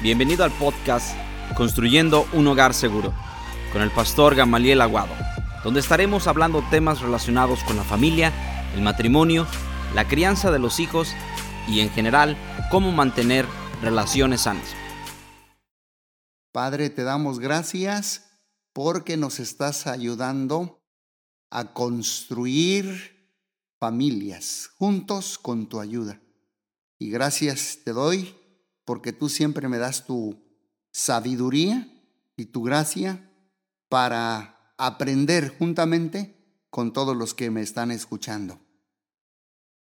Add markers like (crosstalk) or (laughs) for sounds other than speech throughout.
Bienvenido al podcast Construyendo un Hogar Seguro con el pastor Gamaliel Aguado, donde estaremos hablando temas relacionados con la familia, el matrimonio, la crianza de los hijos y en general cómo mantener relaciones sanas. Padre, te damos gracias porque nos estás ayudando a construir familias juntos con tu ayuda. Y gracias te doy porque tú siempre me das tu sabiduría y tu gracia para aprender juntamente con todos los que me están escuchando.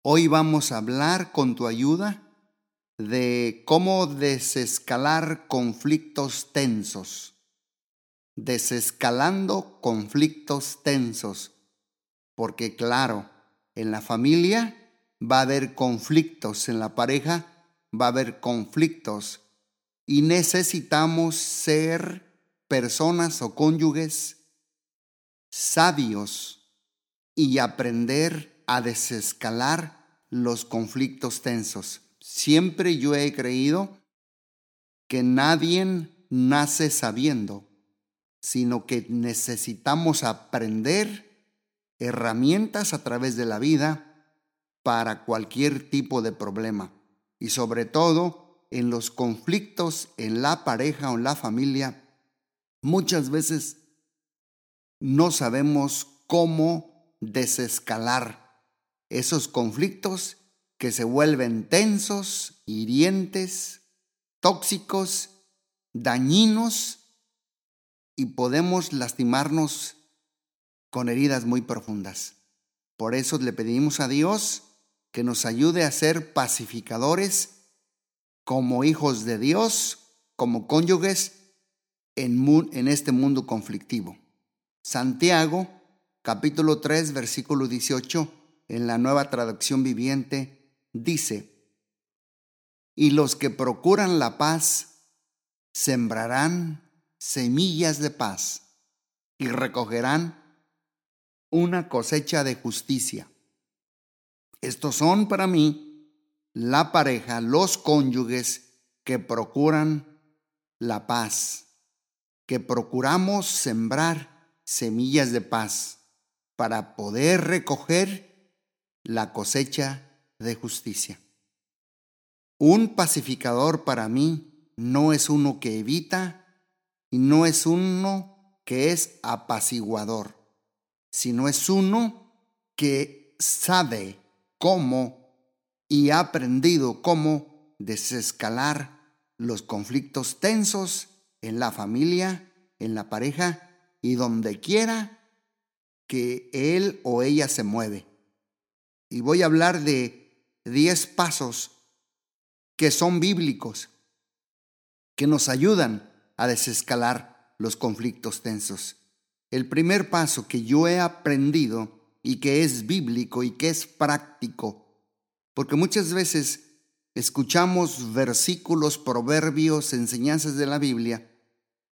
Hoy vamos a hablar con tu ayuda de cómo desescalar conflictos tensos. Desescalando conflictos tensos. Porque claro, en la familia va a haber conflictos, en la pareja va a haber conflictos y necesitamos ser personas o cónyuges sabios y aprender a desescalar los conflictos tensos. Siempre yo he creído que nadie nace sabiendo, sino que necesitamos aprender herramientas a través de la vida para cualquier tipo de problema y sobre todo en los conflictos en la pareja o en la familia, muchas veces no sabemos cómo desescalar esos conflictos que se vuelven tensos, hirientes, tóxicos, dañinos y podemos lastimarnos con heridas muy profundas. Por eso le pedimos a Dios que nos ayude a ser pacificadores como hijos de Dios, como cónyuges en, en este mundo conflictivo. Santiago, capítulo 3, versículo 18, en la nueva traducción viviente, dice, y los que procuran la paz sembrarán semillas de paz y recogerán una cosecha de justicia. Estos son para mí la pareja, los cónyuges que procuran la paz, que procuramos sembrar semillas de paz para poder recoger la cosecha de justicia. Un pacificador para mí no es uno que evita y no es uno que es apaciguador, sino es uno que sabe cómo y ha aprendido cómo desescalar los conflictos tensos en la familia, en la pareja y donde quiera que él o ella se mueve. Y voy a hablar de 10 pasos que son bíblicos, que nos ayudan a desescalar los conflictos tensos. El primer paso que yo he aprendido y que es bíblico y que es práctico. Porque muchas veces escuchamos versículos, proverbios, enseñanzas de la Biblia,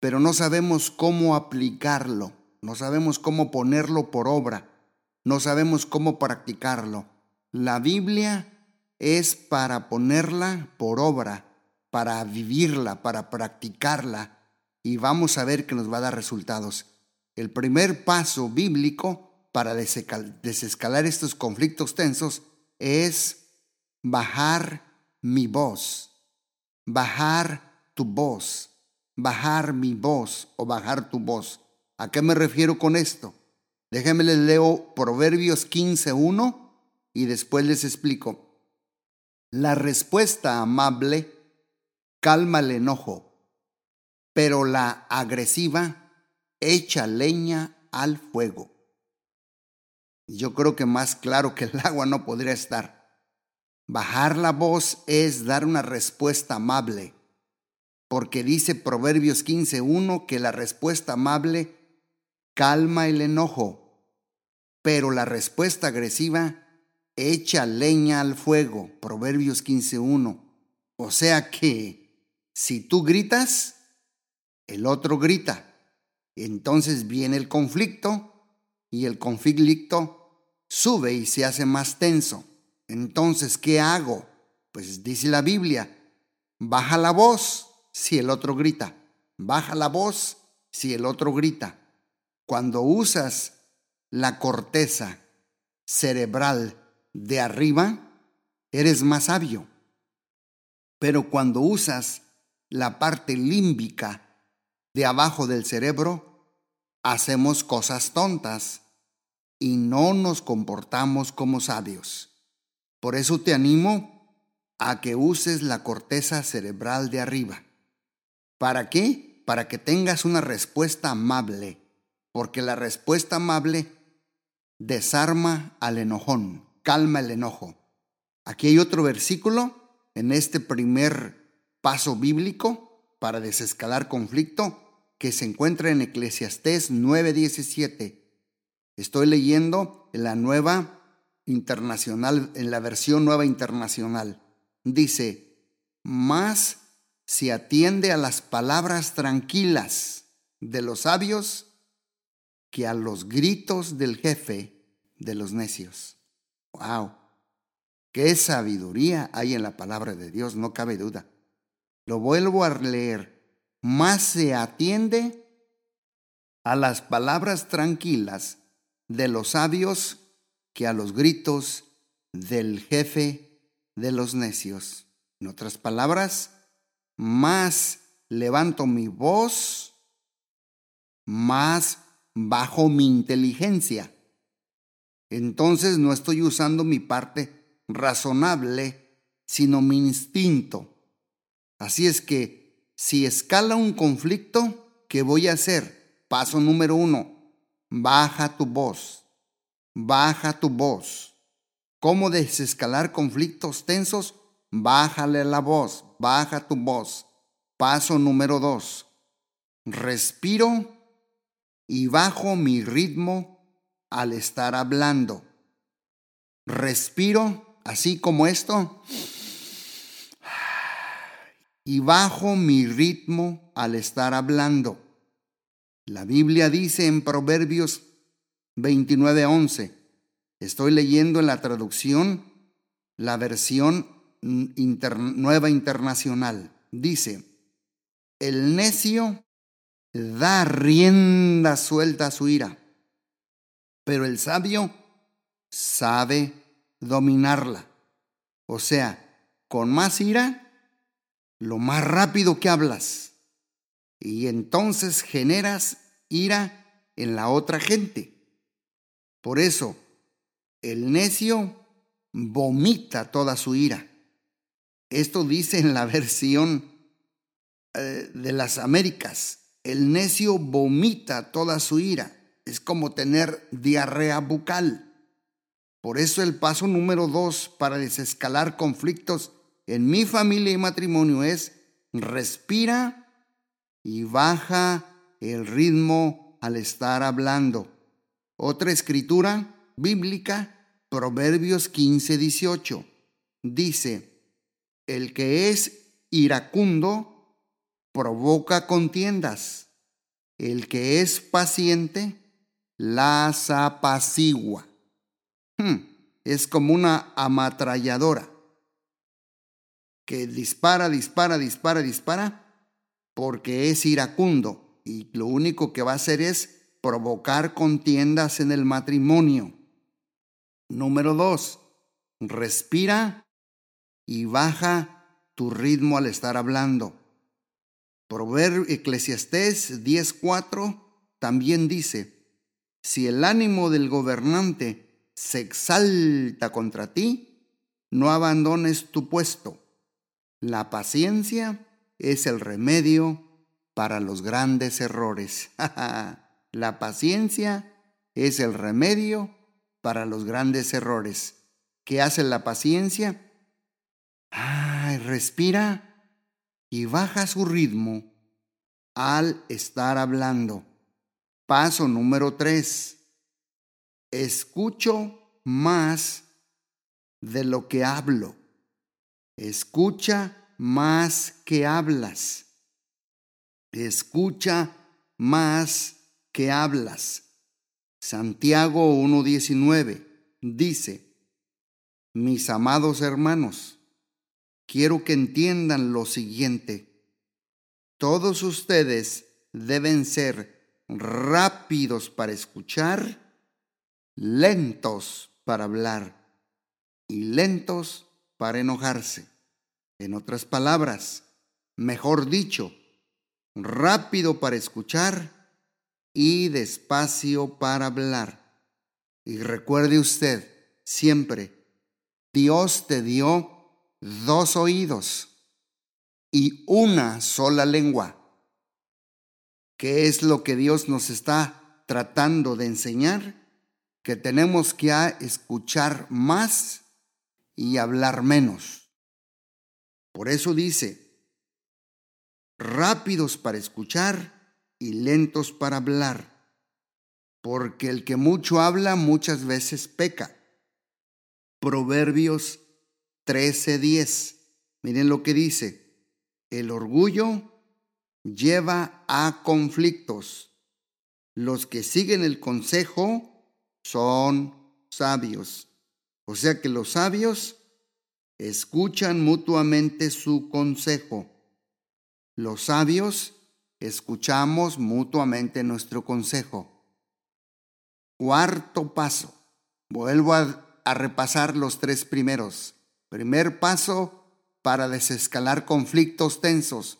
pero no sabemos cómo aplicarlo, no sabemos cómo ponerlo por obra, no sabemos cómo practicarlo. La Biblia es para ponerla por obra, para vivirla, para practicarla, y vamos a ver que nos va a dar resultados. El primer paso bíblico para desescalar estos conflictos tensos es bajar mi voz, bajar tu voz, bajar mi voz o bajar tu voz. ¿A qué me refiero con esto? Déjenme les leo Proverbios 15.1 y después les explico. La respuesta amable calma el enojo, pero la agresiva echa leña al fuego. Yo creo que más claro que el (laughs) agua no podría estar. Bajar la voz es dar una respuesta amable, porque dice Proverbios 15.1 que la respuesta amable calma el enojo, pero la respuesta agresiva echa leña al fuego. Proverbios 15.1. O sea que si tú gritas, el otro grita. Entonces viene el conflicto y el conflicto sube y se hace más tenso. Entonces, ¿qué hago? Pues dice la Biblia, baja la voz, si el otro grita. Baja la voz si el otro grita. Cuando usas la corteza cerebral de arriba, eres más sabio. Pero cuando usas la parte límbica de abajo del cerebro, hacemos cosas tontas y no nos comportamos como sabios. Por eso te animo a que uses la corteza cerebral de arriba. ¿Para qué? Para que tengas una respuesta amable, porque la respuesta amable desarma al enojón, calma el enojo. Aquí hay otro versículo en este primer paso bíblico para desescalar conflicto que se encuentra en Eclesiastés 9:17. Estoy leyendo en la nueva internacional, en la versión nueva internacional. Dice, más si atiende a las palabras tranquilas de los sabios que a los gritos del jefe de los necios. ¡Wow! ¡Qué sabiduría hay en la palabra de Dios! No cabe duda. Lo vuelvo a leer. Más se atiende a las palabras tranquilas de los sabios que a los gritos del jefe de los necios. En otras palabras, más levanto mi voz, más bajo mi inteligencia. Entonces no estoy usando mi parte razonable, sino mi instinto. Así es que si escala un conflicto, ¿qué voy a hacer? Paso número uno, baja tu voz, baja tu voz. ¿Cómo desescalar conflictos tensos? Bájale la voz, baja tu voz. Paso número dos, respiro y bajo mi ritmo al estar hablando. Respiro así como esto y bajo mi ritmo al estar hablando. La Biblia dice en Proverbios 29:11, estoy leyendo en la traducción la versión nueva internacional, dice, el necio da rienda suelta a su ira, pero el sabio sabe dominarla. O sea, con más ira lo más rápido que hablas. Y entonces generas ira en la otra gente. Por eso, el necio vomita toda su ira. Esto dice en la (laughs) versión eh, de las Américas. El necio vomita toda su ira. Es como tener diarrea bucal. Por eso el paso número dos para desescalar conflictos en mi familia y matrimonio es respira y baja el ritmo al estar hablando. Otra escritura bíblica, Proverbios 15, 18, dice, el que es iracundo provoca contiendas, el que es paciente las apacigua. Hmm, es como una ametralladora que dispara, dispara, dispara, dispara, porque es iracundo y lo único que va a hacer es provocar contiendas en el matrimonio. Número dos, respira y baja tu ritmo al estar hablando. Proverbio Eclesiastés 10:4 también dice, si el ánimo del gobernante se exalta contra ti, no abandones tu puesto la paciencia es el remedio para los grandes errores. (laughs) la paciencia es el remedio para los grandes errores. ¿Qué hace la paciencia? Ay, respira y baja su ritmo al estar hablando. Paso número tres. Escucho más de lo que hablo. Escucha más que hablas. Escucha más que hablas. Santiago 1.19 dice, mis amados hermanos, quiero que entiendan lo siguiente. todos ustedes deben ser rápidos para escuchar, lentos para hablar y lentos para enojarse. En otras palabras, mejor dicho, rápido para escuchar y despacio para hablar. Y recuerde usted siempre, Dios te dio dos oídos y una sola lengua. ¿Qué es lo que Dios nos está tratando de enseñar? Que tenemos que escuchar más y hablar menos. Por eso dice, rápidos para escuchar y lentos para hablar, porque el que mucho habla muchas veces peca. Proverbios 13:10. Miren lo que dice. El orgullo lleva a conflictos. Los que siguen el consejo son sabios. O sea que los sabios escuchan mutuamente su consejo. Los sabios escuchamos mutuamente nuestro consejo. Cuarto paso. Vuelvo a, repasar los tres primeros. Primer paso para desescalar conflictos tensos.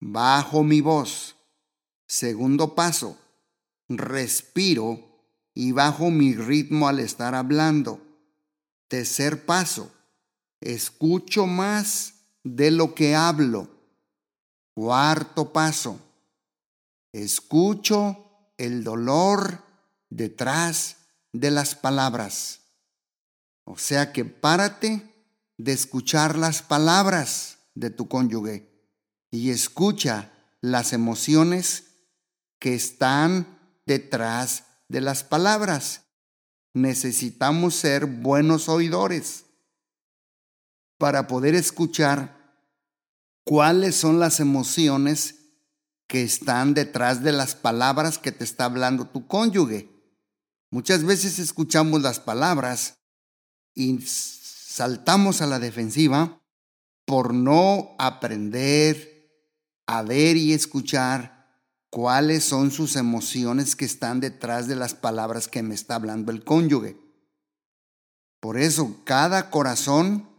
Bajo mi voz. Segundo paso. Respiro y bajo mi ritmo al estar hablando. Tercer paso. Escucho más de lo que hablo. Cuarto paso. Escucho el dolor detrás de las palabras. O sea que párate de escuchar las palabras de tu cónyuge y escucha las emociones que están detrás de las palabras. Necesitamos ser buenos oidores para poder escuchar cuáles son las emociones que están detrás de las palabras que te está hablando tu cónyuge. Muchas veces escuchamos las palabras y saltamos a la defensiva por no aprender a ver y escuchar cuáles son sus emociones que están detrás de las palabras que me está hablando el cónyuge. Por eso cada corazón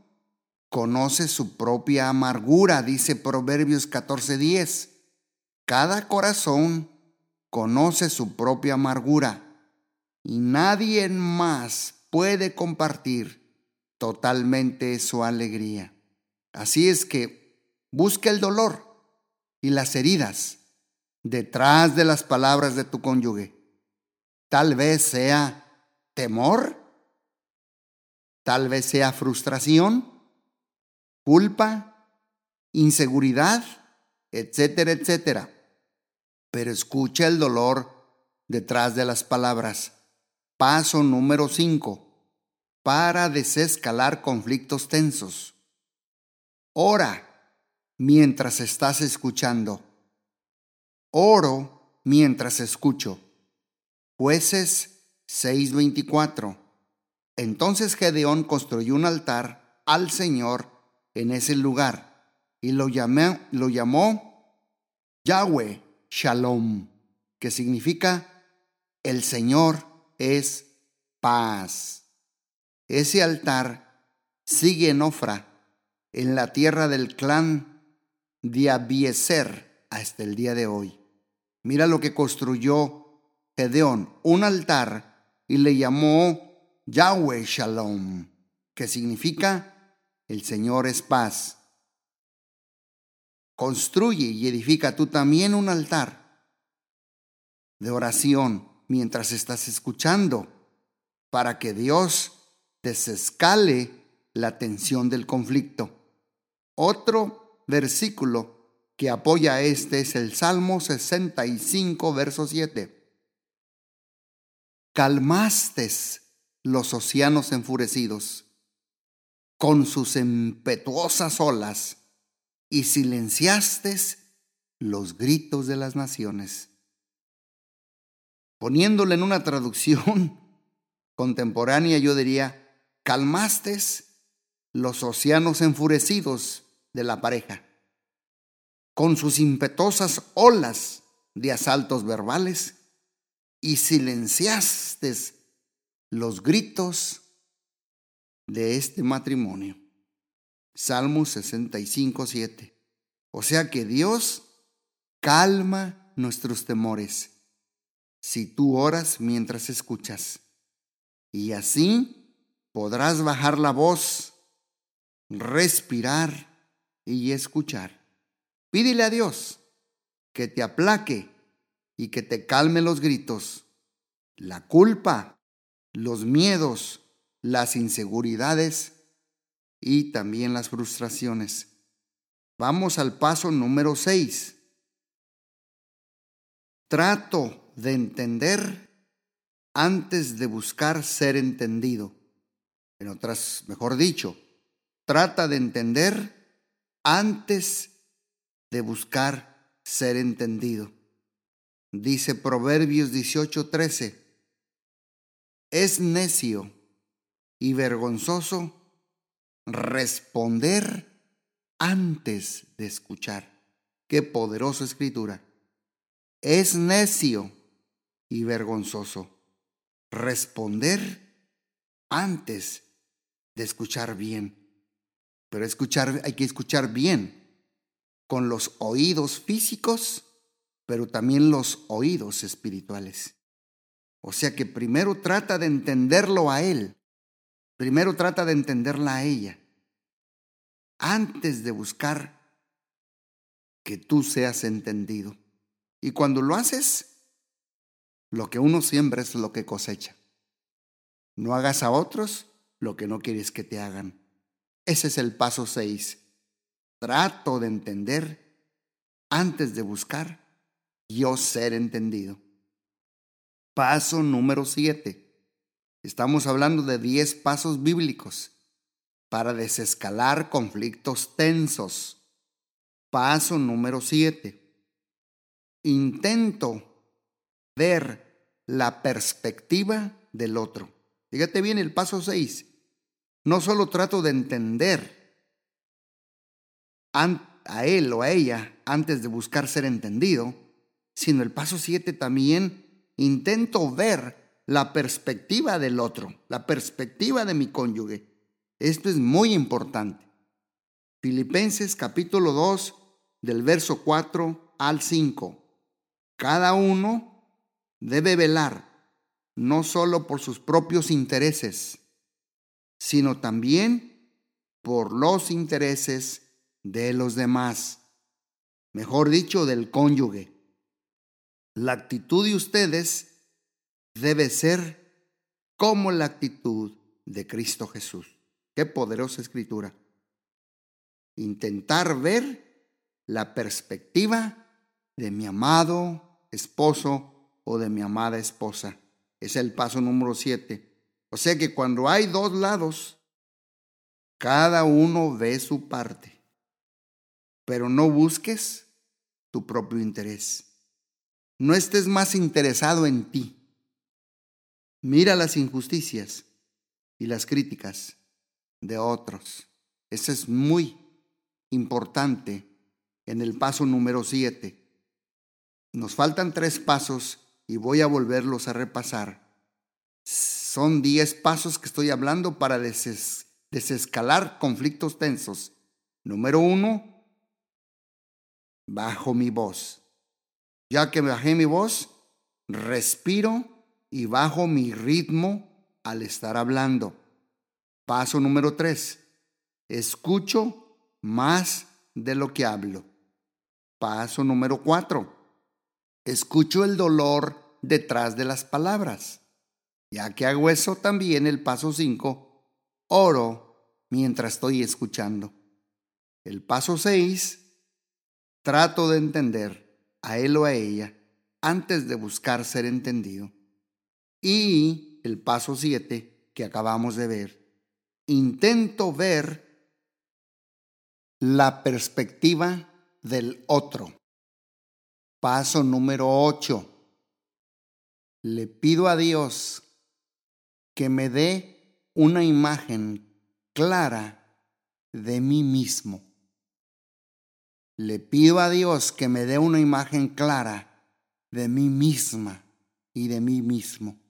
conoce su propia amargura, dice Proverbios 14:10. Cada corazón conoce su propia amargura y nadie más puede compartir totalmente su alegría. Así es que busca el dolor y las heridas detrás de las palabras de tu cónyuge. Tal vez sea temor, tal vez sea frustración, culpa, inseguridad, etcétera, etcétera. Pero escucha el dolor detrás de las palabras. Paso número 5. Para desescalar conflictos tensos. Ora mientras estás escuchando. Oro mientras escucho. Jueces 6:24. Entonces Gedeón construyó un altar al Señor en ese lugar y lo, llamó, lo llamó Yahweh Shalom, que significa el Señor es paz. Ese altar sigue en Ofra, en la tierra del clan de Abieser, hasta el día de hoy. Mira lo que construyó Gedeón, un altar, y le llamó Yahweh Shalom, que significa el Señor es paz. Construye y edifica tú también un altar de oración mientras estás escuchando para que Dios desescale la tensión del conflicto. Otro versículo que apoya este es el Salmo 65, verso 7. Calmaste los océanos enfurecidos con sus impetuosas olas y silenciaste los gritos de las naciones. Poniéndolo en una traducción (laughs) contemporánea, yo diría, calmaste los océanos enfurecidos de la pareja con sus impetuosas olas de asaltos verbales y silenciaste los gritos de este matrimonio. Salmo 65, 7. O sea que Dios calma nuestros temores si tú oras mientras escuchas. Y así podrás bajar la voz, respirar y escuchar. Pídele a Dios que te aplaque y que te calme los gritos, la culpa, los miedos, las inseguridades y también las frustraciones. Vamos al paso número 6. Trato de entender antes de buscar ser entendido. En otras, mejor dicho, trata de entender antes de buscar ser entendido. Dice Proverbios 18:13, es necio y vergonzoso responder antes de escuchar. Qué poderosa escritura. Es necio y vergonzoso responder antes de escuchar bien. Pero escuchar, hay que escuchar bien con los oídos físicos, pero también los oídos espirituales. O sea que primero trata de entenderlo a él, primero trata de entenderla a ella, antes de buscar que tú seas entendido. Y cuando lo haces, lo que uno siembra es lo que cosecha. No hagas a otros lo que no quieres que te hagan. Ese es el paso 6. Trato de entender antes de buscar yo ser entendido. Paso número 7. Estamos hablando de 10 pasos bíblicos para desescalar conflictos tensos. Paso número 7. Intento ver la perspectiva del otro. Fíjate bien el paso 6. No solo trato de entender a él o a ella antes de buscar ser entendido, sino el paso 7 también intento ver la perspectiva del otro, la perspectiva de mi cónyuge. Esto es muy importante. Filipenses capítulo 2 del verso 4 al 5. Cada uno debe velar no solo por sus propios intereses, sino también por los intereses de los demás, mejor dicho, del cónyuge. La actitud de ustedes debe ser como la actitud de Cristo Jesús. Qué poderosa escritura. Intentar ver la perspectiva de mi amado esposo o de mi amada esposa. Es el paso número siete. O sea que cuando hay dos lados, cada uno ve su parte. Pero no busques tu propio interés. No estés más interesado en ti. Mira las injusticias y las críticas de otros. Eso es muy importante en el paso número 7. Nos faltan tres pasos y voy a volverlos a repasar. Son diez pasos que estoy hablando para desescalar conflictos tensos. Número uno, bajo mi voz. Ya que bajé mi voz, respiro y bajo mi ritmo al estar hablando. Paso número tres, escucho más de lo que hablo. Paso número cuatro, escucho el dolor detrás de las palabras. Ya que hago eso también, el paso cinco, oro mientras estoy escuchando. El paso seis, trato de entender a él o a ella antes de buscar ser entendido. Y el paso 7 que acabamos de ver, intento ver la perspectiva del otro. Paso número 8. Le pido a Dios que me dé una imagen clara de mí mismo. le pido a Dios que me dé una imagen clara de mí misma y de mí mismo.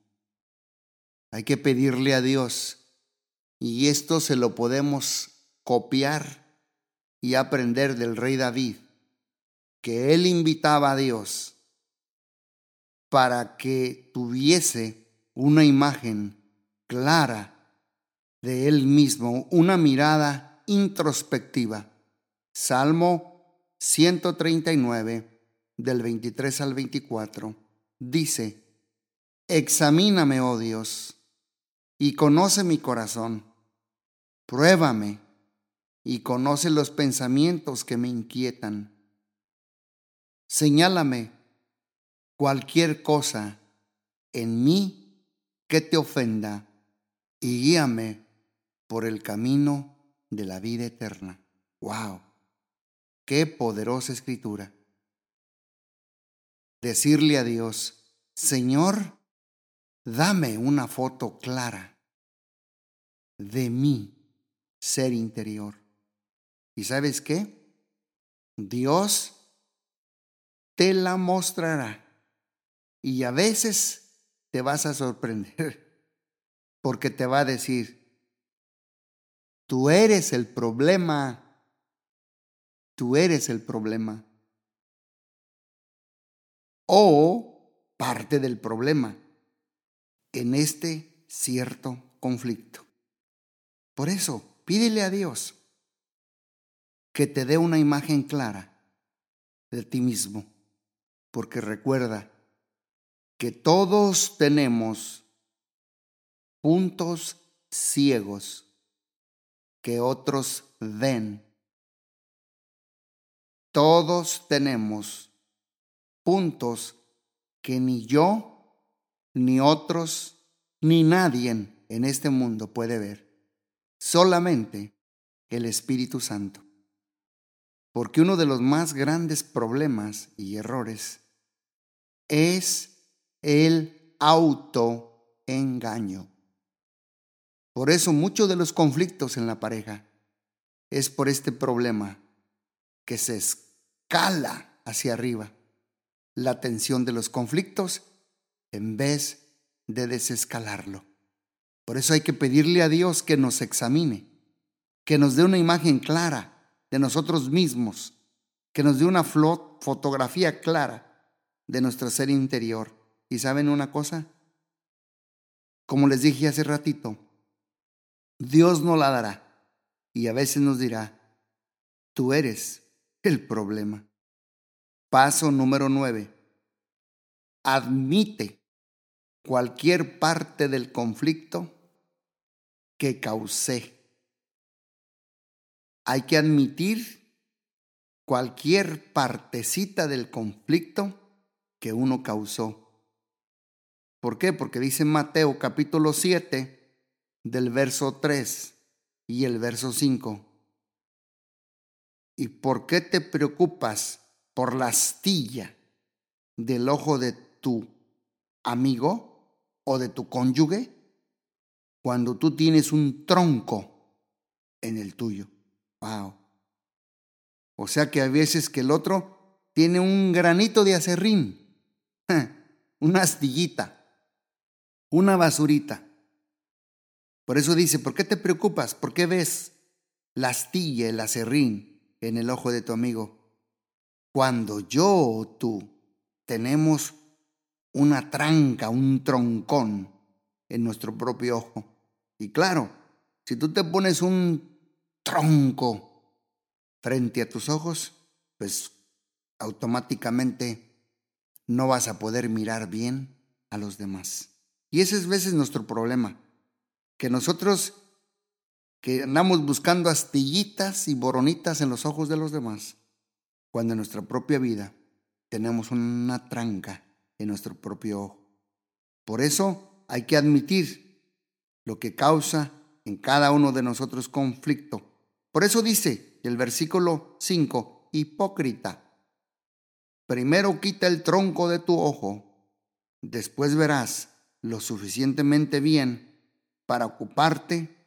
Hay que pedirle a Dios y esto se lo podemos copiar y aprender del rey David, que él invitaba a Dios para que tuviese una imagen clara de él mismo, una mirada introspectiva. Salmo 139, del 23 al 24, dice, Examíname, oh Dios, y conoce mi corazón Pruébame y conoce los pensamientos que me inquietan. Señálame cualquier cosa en mí que te ofenda y guíame por el camino de la vida eterna. ¡Wow! ¡Qué poderosa escritura! Decirle a Dios, Señor, dame una foto clara de mí ser interior. ¿Y sabes qué? Dios te la mostrará. Y a veces te vas a sorprender (laughs) porque te va a decir, tú eres el problema, tú eres el problema. O parte del problema en este cierto conflicto. Por eso, Pídele a Dios que te dé una imagen clara de ti mismo, porque recuerda que todos tenemos puntos ciegos que otros ven. Todos tenemos puntos que ni yo, ni otros, ni nadie en este mundo puede ver solamente el Espíritu Santo. Porque uno de los más grandes problemas y errores es el autoengaño. Por eso muchos de los conflictos en la pareja es por este problema que se escala hacia arriba la tensión de los conflictos en vez de desescalarlo. Por eso hay que pedirle a Dios que nos examine, que nos dé una imagen clara de nosotros mismos, que nos dé una fotografía clara de nuestro ser interior. ¿Y saben una cosa? Como les dije hace ratito, Dios no la dará y a veces nos dirá, tú eres el problema. Paso número nueve. Admite cualquier parte del conflicto que causé. Hay que admitir cualquier partecita del conflicto que uno causó. ¿Por qué? Porque dice Mateo capítulo 7 del verso 3 y el verso 5. ¿Y por qué te preocupas por la astilla del ojo de tu amigo? o de tu cónyuge cuando tú tienes un tronco en el tuyo. Wow. O sea que a veces que el otro tiene un granito de acerrín, (laughs) una astillita, una basurita. Por eso dice, ¿por qué te preocupas? ¿Por qué ves la astilla, el acerrín en el ojo de tu amigo? Cuando yo o tú tenemos una tranca, un troncón en nuestro propio ojo. Y claro, si tú te pones un tronco frente a tus ojos, pues automáticamente no vas a poder mirar bien a los demás. Y ese es veces nuestro problema, que nosotros que andamos buscando astillitas y boronitas en los ojos de los demás, cuando en nuestra propia vida tenemos una tranca en nuestro propio ojo. Por eso hay que admitir lo que causa en cada uno de nosotros conflicto. Por eso dice el versículo 5, hipócrita, primero quita el tronco de tu ojo, después verás lo suficientemente bien para ocuparte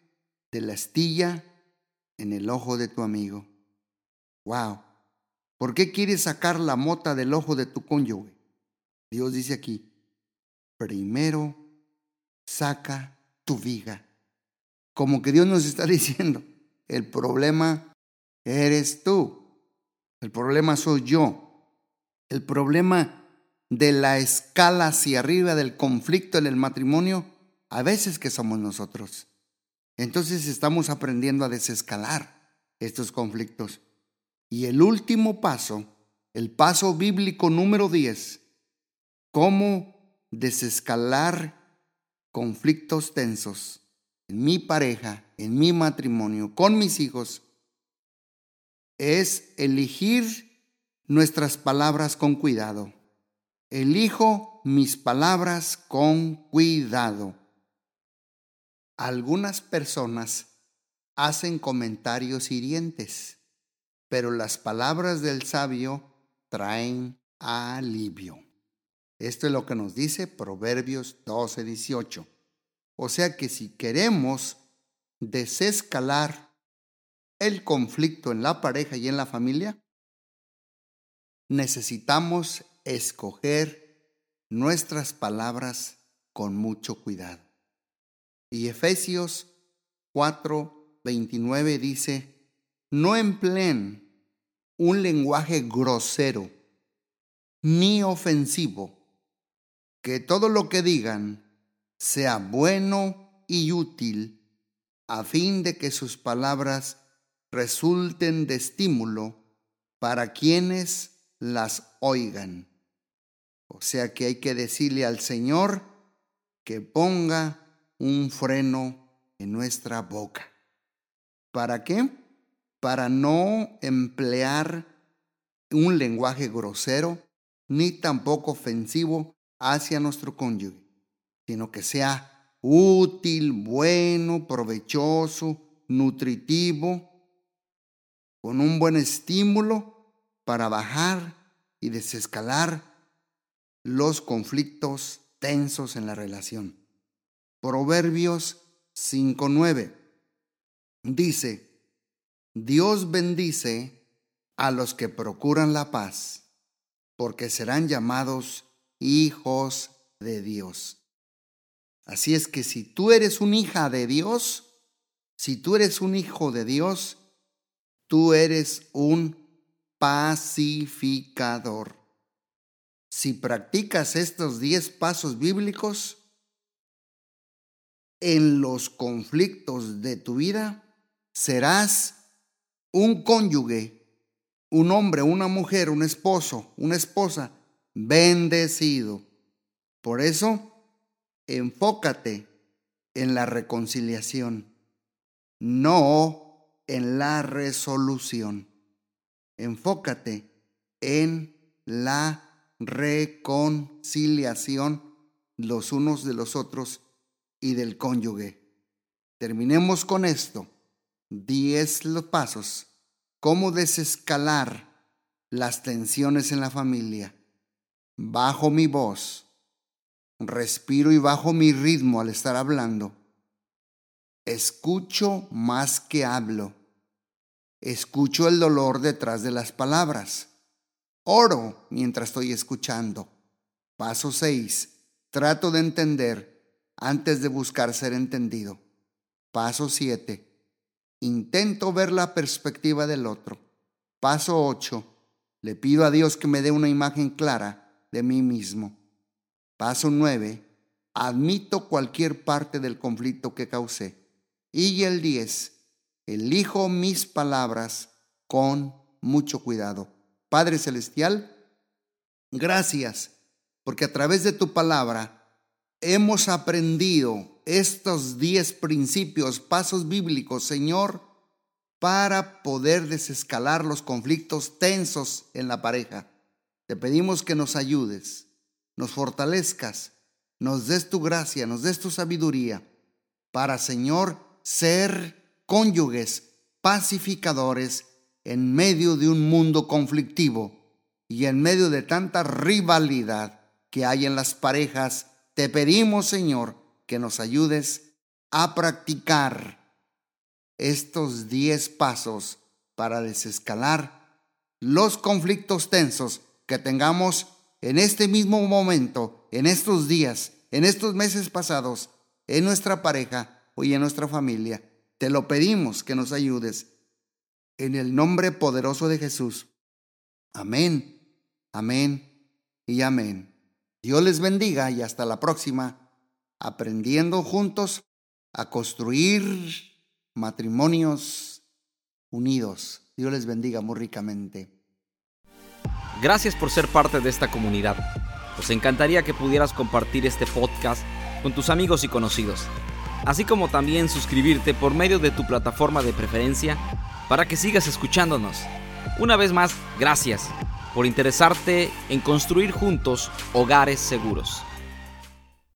de la astilla en el ojo de tu amigo. Wow. ¿Por qué quieres sacar la mota del ojo de tu cónyuge? Dios dice aquí, primero saca tu viga. Como que Dios nos está (laughs) diciendo, el problema eres tú, el problema soy yo, el problema de la escala hacia arriba del conflicto en el matrimonio, a veces que somos nosotros. Entonces estamos aprendiendo a desescalar estos conflictos. Y el último paso, el paso bíblico número 10, cómo desescalar conflictos tensos en mi pareja, en mi matrimonio, con mis hijos, es elegir nuestras palabras con cuidado. Elijo mis palabras con cuidado. Algunas personas hacen comentarios hirientes, pero las palabras del sabio traen alivio. Esto es lo que nos dice Proverbios 12, 18. O sea que si queremos desescalar el conflicto en la pareja y en la familia, necesitamos escoger nuestras palabras con mucho cuidado. Y Efesios 4, 29 dice, no empleen un lenguaje grosero ni ofensivo, que todo lo que digan sea bueno y útil, a fin de que sus palabras resulten de estímulo para quienes las oigan. O sea que hay que decirle al Señor que ponga un freno en nuestra boca. ¿Para qué? Para no emplear un lenguaje grosero ni tampoco ofensivo hacia nuestro cónyuge, sino que sea útil, bueno, provechoso, nutritivo, con un buen estímulo para bajar y desescalar los conflictos tensos en la relación. Proverbios 5.9 dice, Dios bendice a los que procuran la paz, porque serán llamados hijos de Dios. Así es que si tú eres una hija de Dios, si tú eres un hijo de Dios, tú eres un pacificador. Si practicas estos diez pasos bíblicos, en los conflictos de tu vida, serás un cónyuge, un hombre, una mujer, un esposo, una esposa bendecido. Por eso, enfócate en la reconciliación, no en la resolución. Enfócate en la reconciliación los unos de los otros y del cónyuge. Terminemos con esto. Diez los pasos. Cómo desescalar las tensiones en la familia. Bajo mi voz. Respiro y bajo mi ritmo al estar hablando. Escucho más que hablo. Escucho el dolor detrás de las palabras. Oro mientras estoy escuchando. Paso 6. Trato de entender antes de buscar ser entendido. Paso 7. Intento ver la perspectiva del otro. Paso 8. Le pido a Dios que me dé una imagen clara de mí mismo. Paso 9. Admito cualquier parte del conflicto que causé. Y el 10. Elijo mis palabras con mucho cuidado. Padre Celestial, gracias porque a través de tu palabra hemos aprendido estos diez principios, pasos bíblicos, Señor, para poder desescalar los conflictos tensos en la pareja. Te pedimos que nos ayudes, nos fortalezcas, nos des tu gracia, nos des tu sabiduría, para, Señor, ser cónyuges, pacificadores en medio de un mundo conflictivo y en medio de tanta rivalidad que hay en las parejas. Te pedimos, Señor, que nos ayudes a practicar estos diez pasos para desescalar los conflictos tensos que tengamos en este mismo momento, en estos días, en estos meses pasados, en nuestra pareja o en nuestra familia. Te lo pedimos que nos ayudes. En el nombre poderoso de Jesús. Amén, amén y amén. Dios les bendiga y hasta la próxima, aprendiendo juntos a construir matrimonios unidos. Dios les bendiga muy ricamente. Gracias por ser parte de esta comunidad. Nos encantaría que pudieras compartir este podcast con tus amigos y conocidos, así como también suscribirte por medio de tu plataforma de preferencia para que sigas escuchándonos. Una vez más, gracias por interesarte en construir juntos hogares seguros.